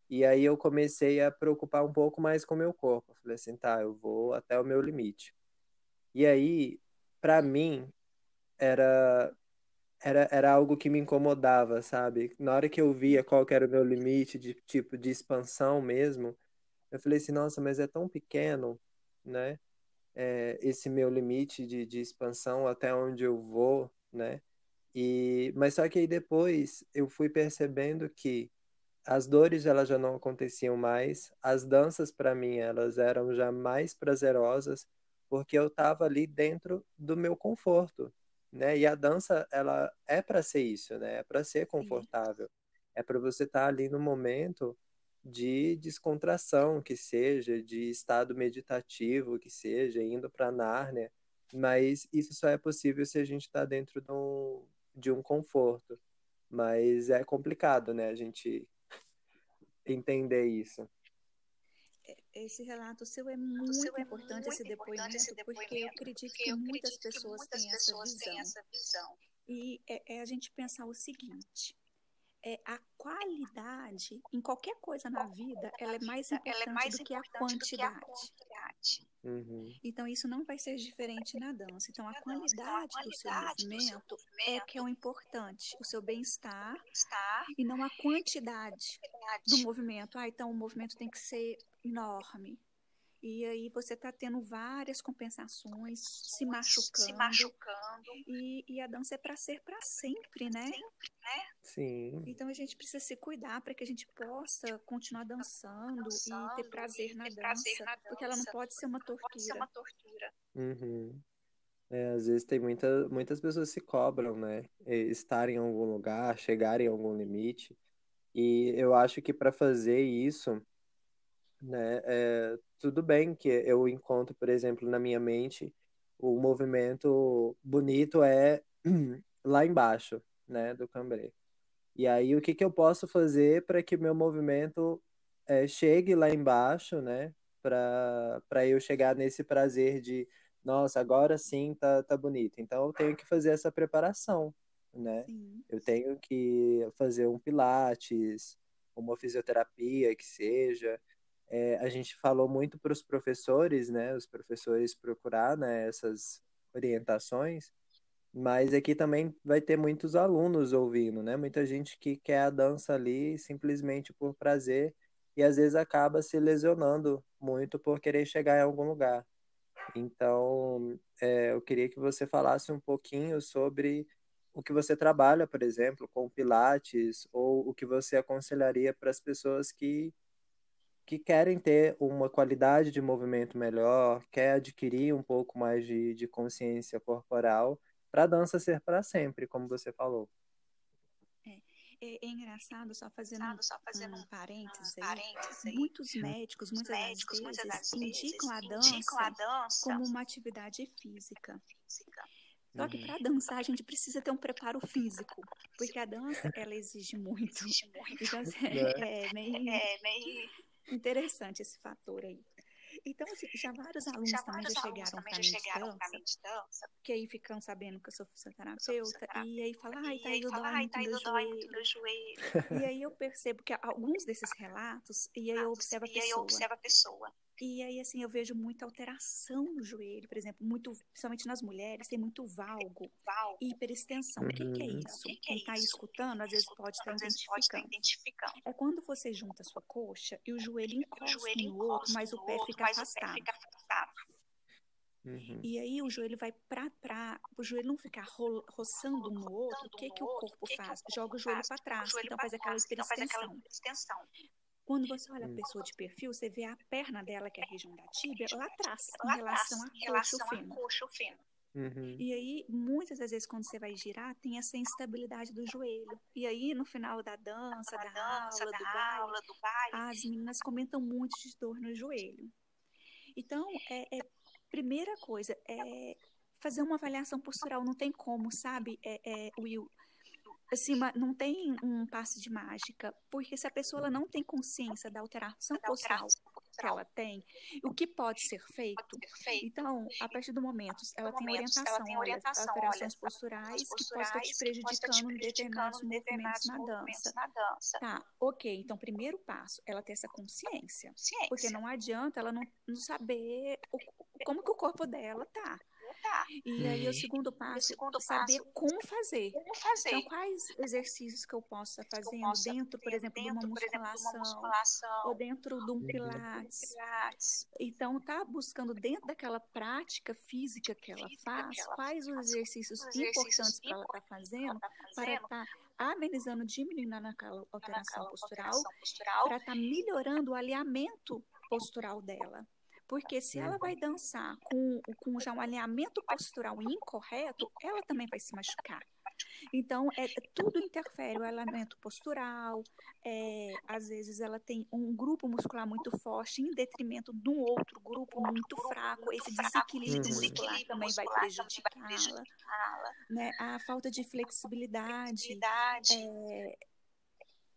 E aí eu comecei a preocupar um pouco mais com o meu corpo. falei assim, tá, eu vou até o meu limite. E aí, para mim, era, era, era algo que me incomodava, sabe? Na hora que eu via qual era o meu limite de tipo de expansão mesmo, eu falei assim, nossa, mas é tão pequeno, né? É, esse meu limite de, de expansão até onde eu vou, né? E, mas só que aí depois eu fui percebendo que as dores elas já não aconteciam mais, as danças para mim elas eram já mais prazerosas, porque eu estava ali dentro do meu conforto, né? E a dança ela é para ser isso, né? É para ser confortável. Sim. É para você estar tá ali no momento de descontração, que seja, de estado meditativo, que seja, indo para Nárnia, mas isso só é possível se a gente está dentro de um, de um conforto. Mas é complicado, né? A gente entender isso. É, esse relato seu é muito, seu é importante, muito esse, depoimento, esse depoimento, porque eu acredito porque que, muitas, pessoas que muitas pessoas têm essa visão. E é, é a gente pensar o seguinte: é, a qualidade em qualquer coisa na vida ela é mais importante, é mais do, que a quantidade. Que a quantidade. Uhum. Então isso não vai ser diferente na dança. Então a qualidade, do seu movimento é que é o importante, o seu bem-estar e não a quantidade do movimento. Ah, então o movimento tem que ser enorme. E aí você está tendo várias compensações, se machucando. Se machucando. E, e a dança é para ser para sempre, né? Sempre, né? Sim. Então a gente precisa se cuidar para que a gente possa continuar dançando, dançando e ter prazer, na, ter dança, prazer na dança, porque ela não pode ser uma tortura. Pode ser uma tortura. Uhum. É, às vezes tem muita, muitas pessoas se cobram, né? Estar em algum lugar, chegar em algum limite. E eu acho que para fazer isso, né? É, tudo bem que eu encontro, por exemplo, na minha mente, o movimento bonito é lá embaixo, né, do cambré. E aí o que, que eu posso fazer para que meu movimento é, chegue lá embaixo, né, para eu chegar nesse prazer de, nossa, agora sim tá, tá bonito. Então eu tenho que fazer essa preparação, né? Sim. Eu tenho que fazer um pilates, uma fisioterapia que seja, é, a gente falou muito para os professores, né, os professores procurar né, essas orientações, mas aqui também vai ter muitos alunos ouvindo, né, muita gente que quer a dança ali simplesmente por prazer e às vezes acaba se lesionando muito por querer chegar em algum lugar. Então, é, eu queria que você falasse um pouquinho sobre o que você trabalha, por exemplo, com Pilates, ou o que você aconselharia para as pessoas que, que querem ter uma qualidade de movimento melhor, quer adquirir um pouco mais de, de consciência corporal, para a dança ser para sempre, como você falou. É, é, é engraçado, só fazendo, só fazendo um, parênteses, um parênteses aí, muitos médicos, muitas, médicos, vezes, muitas vezes, indicam a dança, indicam a dança como uma atividade física. física. Só que para dançar a gente precisa ter um preparo físico, porque a dança ela exige muito. Então assim, é, é, meio, é meio interessante esse fator aí. Então, assim, já vários alunos já também já chegaram para mim de dança, que aí ficam sabendo que eu sou fisioterapeuta, e aí falam, ai, tá indo dói muito no joelho. joelho. E aí eu percebo que alguns desses relatos, e aí eu observo a pessoa. E aí, assim, eu vejo muita alteração no joelho, por exemplo, muito, principalmente nas mulheres, tem muito valgo, valgo. e hiperextensão. Uhum. O que, que, é uhum. isso? Que Quem está é escutando, às vezes pode estar identificando. identificando. É quando você junta a sua coxa e o joelho encosta, o joelho no outro, mas o pé fica afastado. Fica afastado. Uhum. E aí o joelho vai para pra o joelho não ficar ro, roçando um no outro, o que que o corpo faz? Joga o joelho para trás, então faz aquela hiperextensão. Quando você olha a pessoa de perfil, você vê a perna dela, que é a região da tíbia, lá atrás, em relação à coxa fino. Uhum. E aí, muitas das vezes, quando você vai girar, tem essa instabilidade do joelho. E aí, no final da dança, da, da, dança, aula, da do baile, aula, do baile, as meninas comentam muito de dor no joelho. Então, é, é primeira coisa, é fazer uma avaliação postural. Não tem como, sabe, é, é, Will? Assim, não tem um passe de mágica, porque se a pessoa ela não tem consciência da alteração postural que ela tem, o que pode ser feito. Então, a partir do momento, ela tem orientação, ela tem orientação olha, alterações posturais, que podem estar te prejudicando em determinados movimentos na dança. Tá, ok. Então, primeiro passo, ela ter essa consciência. Porque não adianta ela não, não saber o, como que o corpo dela tá. Tá. E aí o uhum. segundo passo, o segundo saber passo, como fazer. Como fazer. Então, quais exercícios que eu posso estar fazendo posso dentro, por exemplo, dentro, de, uma musculação, exemplo, de uma musculação, ou dentro de um pilates. pilates. Então, tá buscando dentro daquela prática física que ela física faz, que ela quais faz, os exercícios, os exercícios importantes que ela está fazendo, tá fazendo para estar tá amenizando, diminuindo naquela alteração postural, postural para estar tá melhorando o alinhamento postural dela. Porque se ela vai dançar com, com já um alinhamento postural incorreto, ela também vai se machucar. Então, é, tudo interfere, o alinhamento postural, é, às vezes ela tem um grupo muscular muito forte em detrimento de um outro grupo muito fraco, esse desequilíbrio muscular também vai prejudicá-la. Né? A falta de flexibilidade, é,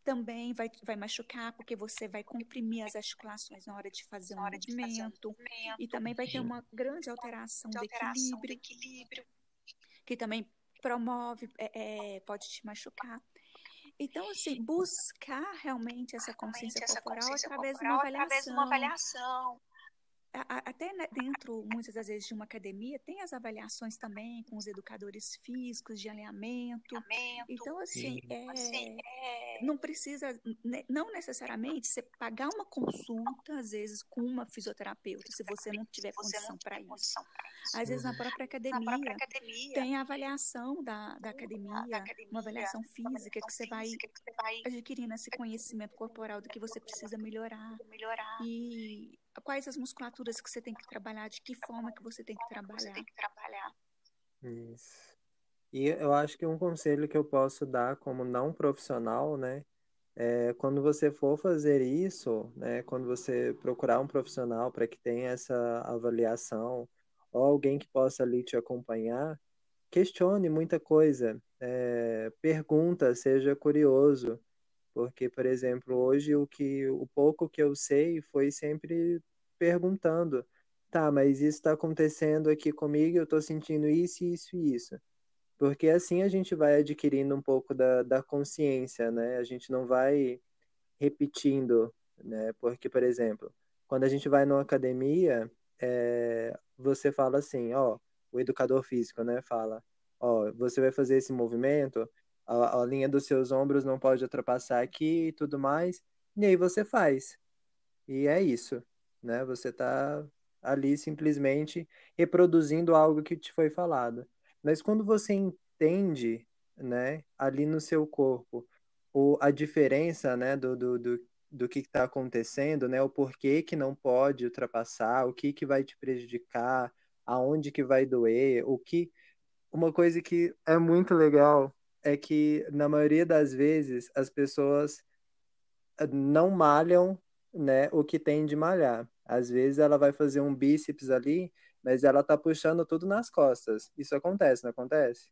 também vai, vai machucar, porque você vai comprimir as articulações na hora de fazer um movimento, e também vai ter uma grande alteração, de alteração do, equilíbrio, do equilíbrio, que também promove, é, é, pode te machucar. Então, assim, buscar realmente essa consciência, essa corporal, consciência através, corporal de através de uma avaliação até né, dentro, muitas das vezes, de uma academia, tem as avaliações também com os educadores físicos de alinhamento. alinhamento. Então, assim, é, assim é... não precisa, né, não necessariamente, você pagar uma consulta, às vezes, com uma fisioterapeuta, se você não tiver condição para isso. Às vezes, na própria, academia, na própria academia, tem a avaliação da, da, academia, da academia, uma avaliação física que você vai adquirindo esse conhecimento corporal do que você precisa melhorar. melhorar. E quais as musculaturas que você tem que trabalhar, de que forma que você tem que trabalhar. Você tem que trabalhar. Isso. E eu acho que um conselho que eu posso dar como não profissional, né, é quando você for fazer isso, né, quando você procurar um profissional para que tenha essa avaliação ou alguém que possa ali te acompanhar, questione muita coisa, é, pergunta, seja curioso, porque, por exemplo, hoje o que o pouco que eu sei foi sempre perguntando, tá, mas isso está acontecendo aqui comigo, eu estou sentindo isso, isso e isso. Porque assim a gente vai adquirindo um pouco da, da consciência, né? A gente não vai repetindo, né? Porque, por exemplo, quando a gente vai numa academia, é, você fala assim, ó, o educador físico, né, fala, ó, você vai fazer esse movimento, a, a linha dos seus ombros não pode ultrapassar aqui e tudo mais. E aí você faz. E é isso, né? Você está ali simplesmente reproduzindo algo que te foi falado. Mas quando você entende, né, ali no seu corpo, o, a diferença, né, do, do, do, do que está acontecendo, né, o porquê que não pode ultrapassar, o que que vai te prejudicar, aonde que vai doer, o que uma coisa que é muito legal é que na maioria das vezes as pessoas eh, não malham, né, o que tem de malhar. Às vezes ela vai fazer um bíceps ali, mas ela tá puxando tudo nas costas. Isso acontece, não acontece?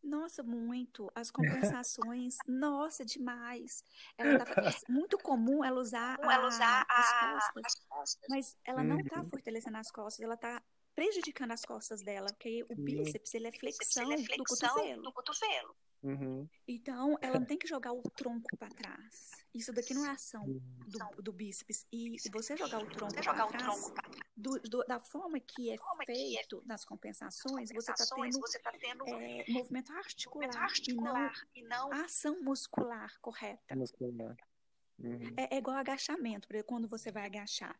Nossa, muito. As compensações, nossa, demais. Ela tá, muito comum ela usar, a, ela usar a, as, costas, as, costas, mas ela não está uhum. fortalecendo as costas, ela está prejudicando as costas dela, porque o bíceps ele é flexão, ele é flexão do cotovelo. Do cotovelo. Uhum. Então, ela não tem que jogar o tronco para trás. Isso daqui não é ação do, do bíceps. E você jogar o tronco para trás, do, do, da forma que é, é feito nas compensações, você está tendo, tá tendo é, movimento articular, articular e, não e, não ação muscular correta. Muscular. Uhum. É, é igual agachamento, quando você vai agachar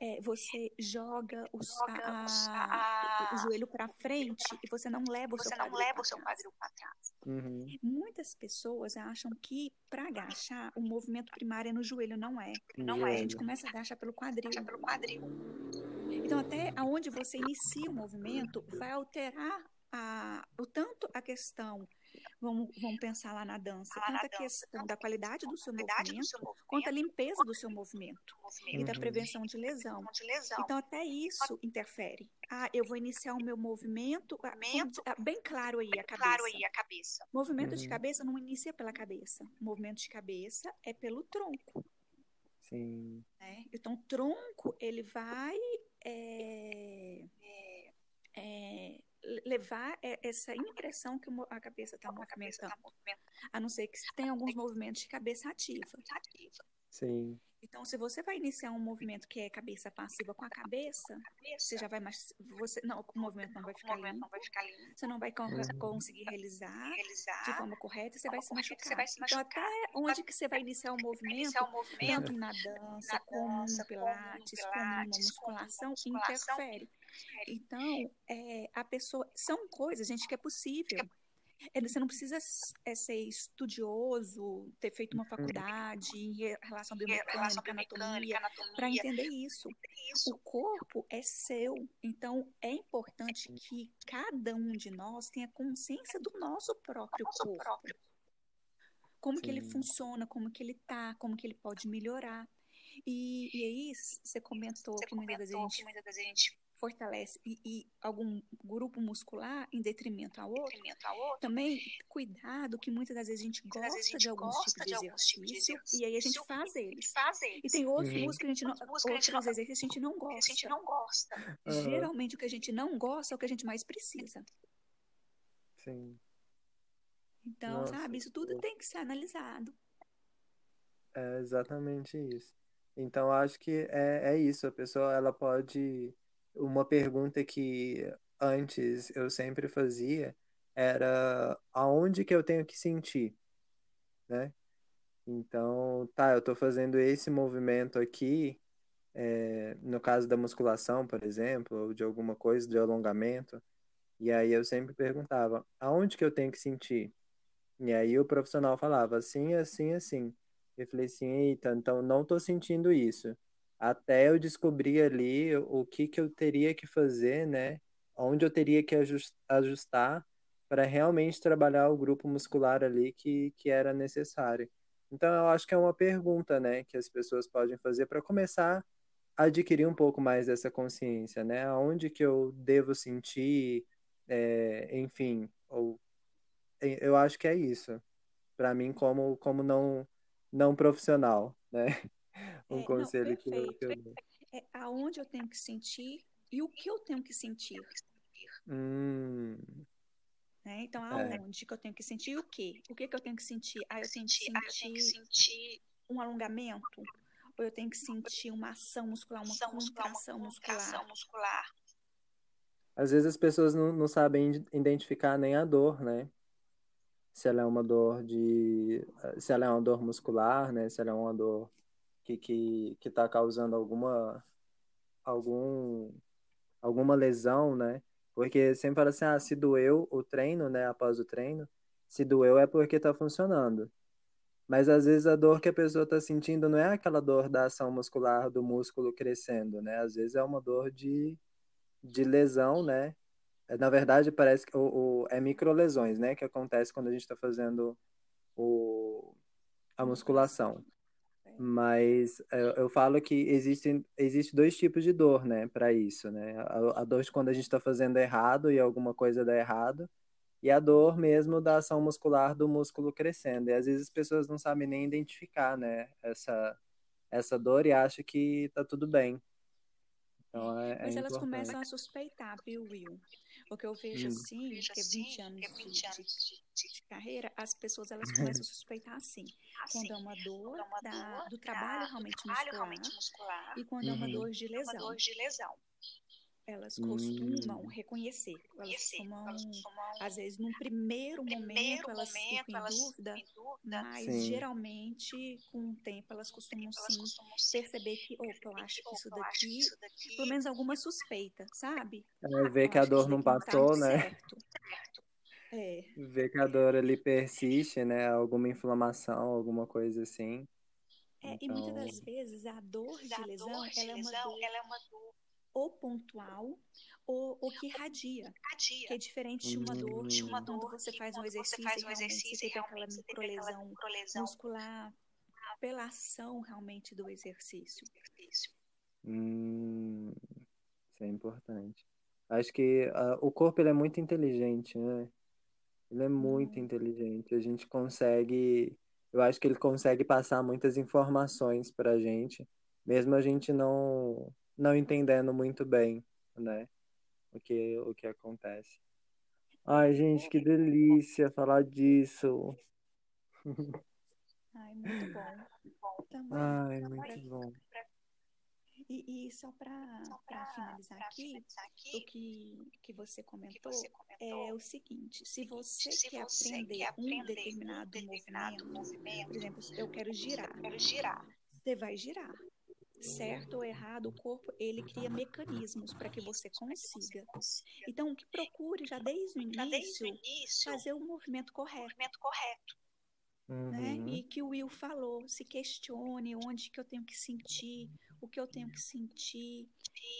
é, você joga, os, joga a, a, o joelho para frente e você não leva o você seu não leva o seu quadril para trás. Uhum. Muitas pessoas acham que para agachar o movimento primário é no joelho, não é. Não é. A gente começa a agachar pelo quadril. pelo quadril. Então até aonde você inicia o movimento vai alterar a, o tanto a questão Vamos, vamos pensar lá na dança. Lá tanto na a questão da qualidade do seu, movimento, do seu movimento, quanto a limpeza do seu movimento, movimento. e da prevenção de lesão. de lesão. Então, até isso interfere. Ah, eu vou iniciar o meu movimento, ah, movimento ah, bem claro aí a cabeça. Claro aí a cabeça. Movimento uhum. de cabeça não inicia pela cabeça. O movimento de cabeça é pelo tronco. Sim. Né? Então, o tronco, ele vai é, é, é, levar essa impressão que a cabeça está movimentando. A não ser que tenha alguns movimentos de cabeça ativa. Sim. Então, se você vai iniciar um movimento que é cabeça passiva com a cabeça, você já vai mais. Você, não, o movimento não vai ficar limpo. Você não vai uhum. conseguir realizar, de forma correta, você vai se machucar. Então, até onde que você vai iniciar o movimento, tanto na dança, como no pilates, como na musculação, interfere. Então, é, a pessoa. São coisas, gente, que é possível. É, você não precisa é, ser estudioso, ter feito uma uhum. faculdade em relação biomecânica, anatomia, para entender isso. O corpo é seu, então é importante que cada um de nós tenha consciência do nosso próprio corpo. Como Sim. que ele funciona, como que ele tá, como que ele pode melhorar. E, e aí, você comentou, você que muitas vezes a gente fortalece e, e, algum grupo muscular em detrimento ao outro, detrimento ao outro. também cuidado que muitas das vezes a gente gosta a gente de alguns tipos de, exercício, de exercício, e aí a gente faz eles. Faz eles. E tem outros uhum. músculos que a gente não, outros exercícios que a gente não gosta. A gente não gosta. Uhum. Geralmente o que a gente não gosta é o que a gente mais precisa. Sim. Então, Nossa, sabe, isso tudo tem que ser analisado. É exatamente isso. Então, acho que é, é isso. A pessoa ela pode uma pergunta que antes eu sempre fazia era aonde que eu tenho que sentir, né? Então, tá, eu estou fazendo esse movimento aqui, é, no caso da musculação, por exemplo, ou de alguma coisa de alongamento, e aí eu sempre perguntava, aonde que eu tenho que sentir? E aí o profissional falava, assim, assim, assim. Eu falei assim, eita, então não estou sentindo isso até eu descobrir ali o que, que eu teria que fazer, né? Onde eu teria que ajustar para realmente trabalhar o grupo muscular ali que, que era necessário. Então, eu acho que é uma pergunta, né, que as pessoas podem fazer para começar a adquirir um pouco mais dessa consciência, né? Aonde que eu devo sentir, é, enfim, ou eu acho que é isso. Para mim, como como não não profissional, né? Um é, conselho não, que, eu, que eu É aonde eu tenho que sentir e o que eu tenho que sentir. Hum. Né? Então, é. aonde é. que eu tenho que sentir e o que? O que, que eu tenho que sentir? Ah, eu tenho que sentir, ah, tenho que sentir um alongamento? Ou eu tenho que sentir uma ação muscular, uma ação contração muscular? muscular? Às vezes as pessoas não, não sabem identificar nem a dor, né? Se ela é uma dor de. Se ela é uma dor muscular, né? Se ela é uma dor que que que está causando alguma algum alguma lesão, né? Porque sempre fala assim, ah, se doeu o treino, né, após o treino, se doeu é porque está funcionando. Mas às vezes a dor que a pessoa está sentindo não é aquela dor da ação muscular do músculo crescendo, né? Às vezes é uma dor de, de lesão, né? É, na verdade, parece que o, o é microlesões, né? Que acontece quando a gente está fazendo o, a musculação. Mas eu, eu, falo que existem existe dois tipos de dor, né? Para isso, né? A, a dor de quando a gente está fazendo errado e alguma coisa dá errado e a dor mesmo da ação muscular do músculo crescendo. E às vezes as pessoas não sabem nem identificar, né, essa, essa dor e acham que tá tudo bem. Então, é, Mas é elas começam a suspeitar, viu, Will? O que eu vejo assim, que é 20 anos, de, de, de, carreira, as pessoas elas começam a suspeitar assim. Quando é uma dor, da, do trabalho realmente muscular, e quando é uma uhum. dor de lesão elas costumam hum. reconhecer. Elas costumam, às vezes, num primeiro, primeiro momento, elas momento, ficam em dúvida, dúvida mas sim. geralmente, com o tempo, elas costumam, sim, elas perceber que, opa, eu acho que isso daqui, pelo menos alguma suspeita, sabe? É, ver que a dor não tá passou, tá né? Certo. É. Ver que a dor ali persiste, né? Alguma inflamação, alguma coisa assim. É, então... E muitas das então vezes a dor de lesão, dor de ela, lesão é ela é uma dor ou pontual ou, ou que radia, radia, que é diferente de uma dor, de uma dor quando você faz um exercício, faz um exercício e realmente você teve aquela microlesão muscular pela ação realmente do exercício. Hum, isso é importante. Acho que uh, o corpo ele é muito inteligente, né? Ele é muito hum. inteligente. A gente consegue, eu acho que ele consegue passar muitas informações para a gente, mesmo a gente não não entendendo muito bem, né? O que, o que acontece. Ai, gente, que delícia falar disso. Ai, muito bom. Também, Ai, muito bom. E, e só para finalizar, aqui, aqui, o que, que você comentou, que você comentou é o seguinte: se você, se quer, você aprender quer aprender um determinado, um determinado movimento, movimento, por exemplo, eu quero girar, eu quero girar, você vai girar certo ou errado, o corpo ele cria mecanismos para que você consiga. Então, que procure já desde o início, fazer o movimento correto. Né? Uhum. E que o Will falou, se questione onde que eu tenho que sentir, o que eu tenho que sentir,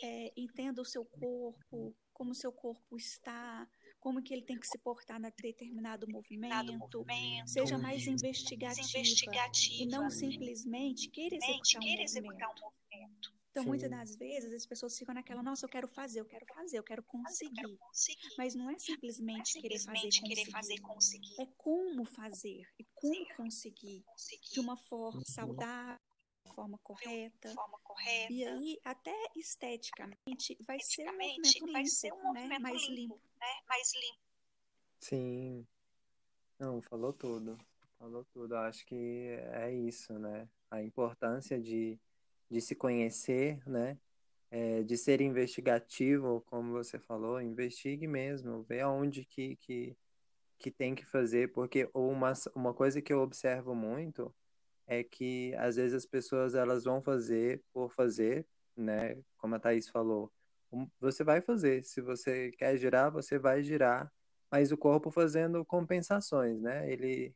é, entenda o seu corpo, como o seu corpo está, como que ele tem que se portar em determinado movimento, movimento seja mais investigativa, investigativa, e não simplesmente querer executar, um, executar movimento. um movimento. Então, Sim. muitas das vezes, as pessoas ficam naquela, nossa, eu quero fazer, eu quero fazer, eu quero conseguir. Eu quero conseguir. Mas não é simplesmente, é simplesmente querer, fazer, querer conseguir. fazer, conseguir. É como fazer e como conseguir, conseguir. de uma forma uhum. saudável, forma correta. forma correta. E aí, até esteticamente, vai ser um movimento limpo, ser um né? movimento né? mais limpo, né? Mais limpo. Sim. Não, falou tudo. Falou tudo. Acho que é isso, né? A importância de, de se conhecer, né? É, de ser investigativo, como você falou, investigue mesmo, vê aonde que, que, que tem que fazer, porque uma, uma coisa que eu observo muito é que às vezes as pessoas elas vão fazer por fazer, né? Como a Thaís falou, você vai fazer. Se você quer girar, você vai girar, mas o corpo fazendo compensações, né? Ele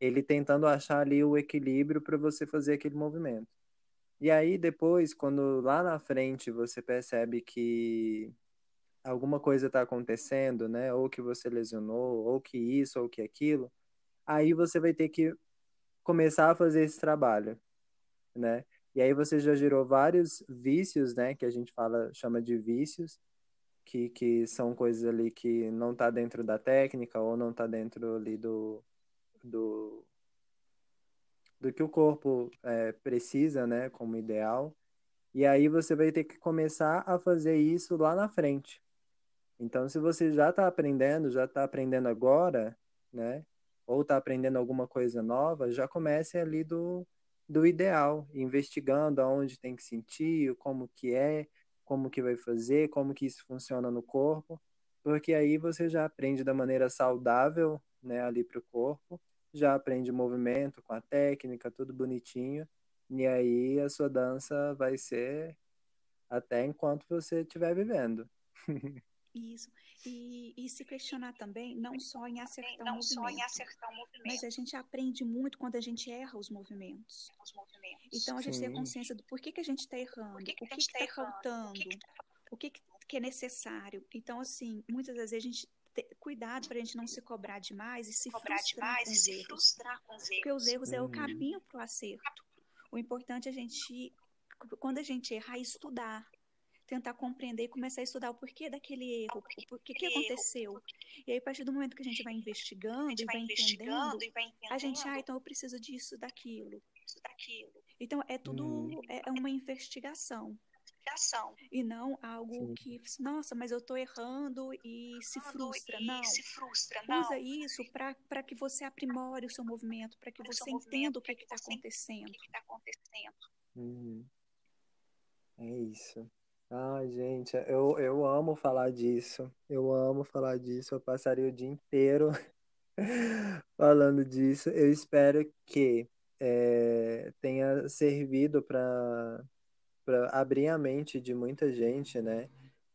ele tentando achar ali o equilíbrio para você fazer aquele movimento. E aí depois, quando lá na frente você percebe que alguma coisa está acontecendo, né? Ou que você lesionou, ou que isso, ou que aquilo, aí você vai ter que começar a fazer esse trabalho, né? E aí você já gerou vários vícios, né? Que a gente fala, chama de vícios, que, que são coisas ali que não tá dentro da técnica ou não tá dentro ali do, do, do que o corpo é, precisa, né? Como ideal. E aí você vai ter que começar a fazer isso lá na frente. Então, se você já está aprendendo, já está aprendendo agora, né? ou está aprendendo alguma coisa nova, já comece ali do, do ideal, investigando aonde tem que sentir, como que é, como que vai fazer, como que isso funciona no corpo, porque aí você já aprende da maneira saudável, né, ali para o corpo, já aprende o movimento com a técnica, tudo bonitinho, E aí a sua dança vai ser até enquanto você estiver vivendo. Isso. E, e, se questionar também, não só em acertar não o movimento, só em acertar o movimento, mas a gente aprende muito quando a gente erra os movimentos. Os movimentos. Então a gente Sim. tem a consciência do porquê que a gente está errando, o que está tá faltando, o que, que é necessário. Então, assim, muitas vezes a gente ter cuidado para a gente não se cobrar demais e se cobrar frustrar, demais com, e os se frustrar com os erros. Porque os erros é o caminho para o acerto. O importante é a gente, quando a gente errar, estudar tentar compreender e começar a estudar o porquê daquele erro, o porquê que aconteceu. E aí, a partir do momento que a gente vai investigando, gente e, vai entendendo, e vai entendendo, a gente, ah, então eu preciso disso, daquilo. daquilo. Então, é tudo, hum. é, é uma investigação. E não algo Sim. que, nossa, mas eu estou errando e se frustra. E não. Se frustra, não. Usa isso para que você aprimore o seu movimento, para que você entenda o que está acontecendo. Que que tá acontecendo. Uhum. É isso. Ai, gente, eu, eu amo falar disso. Eu amo falar disso. Eu passaria o dia inteiro falando disso. Eu espero que é, tenha servido para abrir a mente de muita gente, né?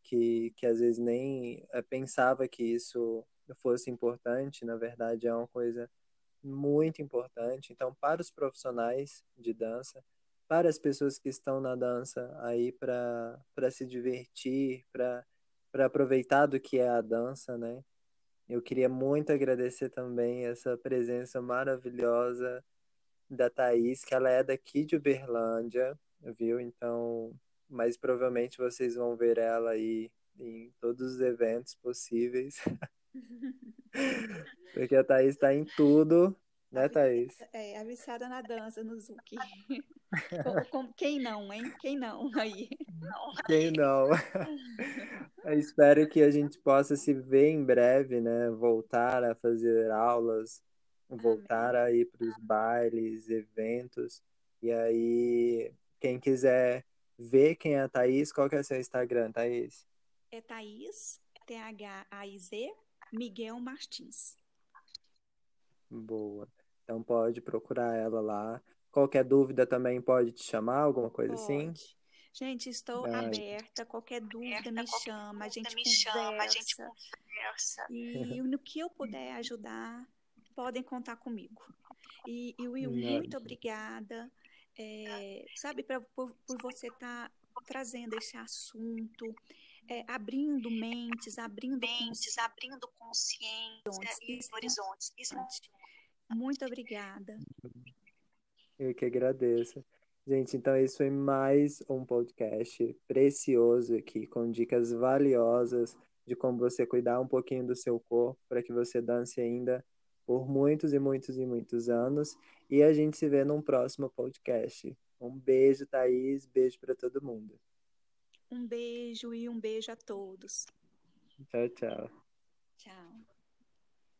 Que, que às vezes nem é, pensava que isso fosse importante. Na verdade, é uma coisa muito importante. Então, para os profissionais de dança, para as pessoas que estão na dança aí para se divertir, para aproveitar do que é a dança, né? Eu queria muito agradecer também essa presença maravilhosa da Thaís, que ela é daqui de Uberlândia, viu? Então, mas provavelmente vocês vão ver ela aí em todos os eventos possíveis. Porque a Thaís está em tudo, né, Thaís? É, avissada na dança, no Zuki. Quem não, hein? Quem não aí? Quem não? espero que a gente possa se ver em breve, né? Voltar a fazer aulas, voltar Amém. a ir para os bailes, eventos. E aí, quem quiser ver quem é a Thaís, qual que é o seu Instagram, Thaís? É Thaís, T-H-A-I-Z, Miguel Martins. Boa. Então pode procurar ela lá. Qualquer dúvida também pode te chamar, alguma coisa pode. assim? Gente, estou Ai. aberta. Qualquer dúvida me chama, a gente, me conversa. Chama, a gente conversa. E no que eu puder ajudar, podem contar comigo. E, e Will, muito obrigada. É, sabe, pra, por, por você estar tá trazendo esse assunto, é, abrindo mentes, abrindo mentes, abrindo consciência e horizontes. Isso é muito obrigada. Eu que agradeço. Gente, então esse foi mais um podcast precioso aqui, com dicas valiosas de como você cuidar um pouquinho do seu corpo para que você dance ainda por muitos e muitos e muitos anos. E a gente se vê num próximo podcast. Um beijo, Thaís. Beijo para todo mundo. Um beijo e um beijo a todos. Tchau, tchau. Tchau.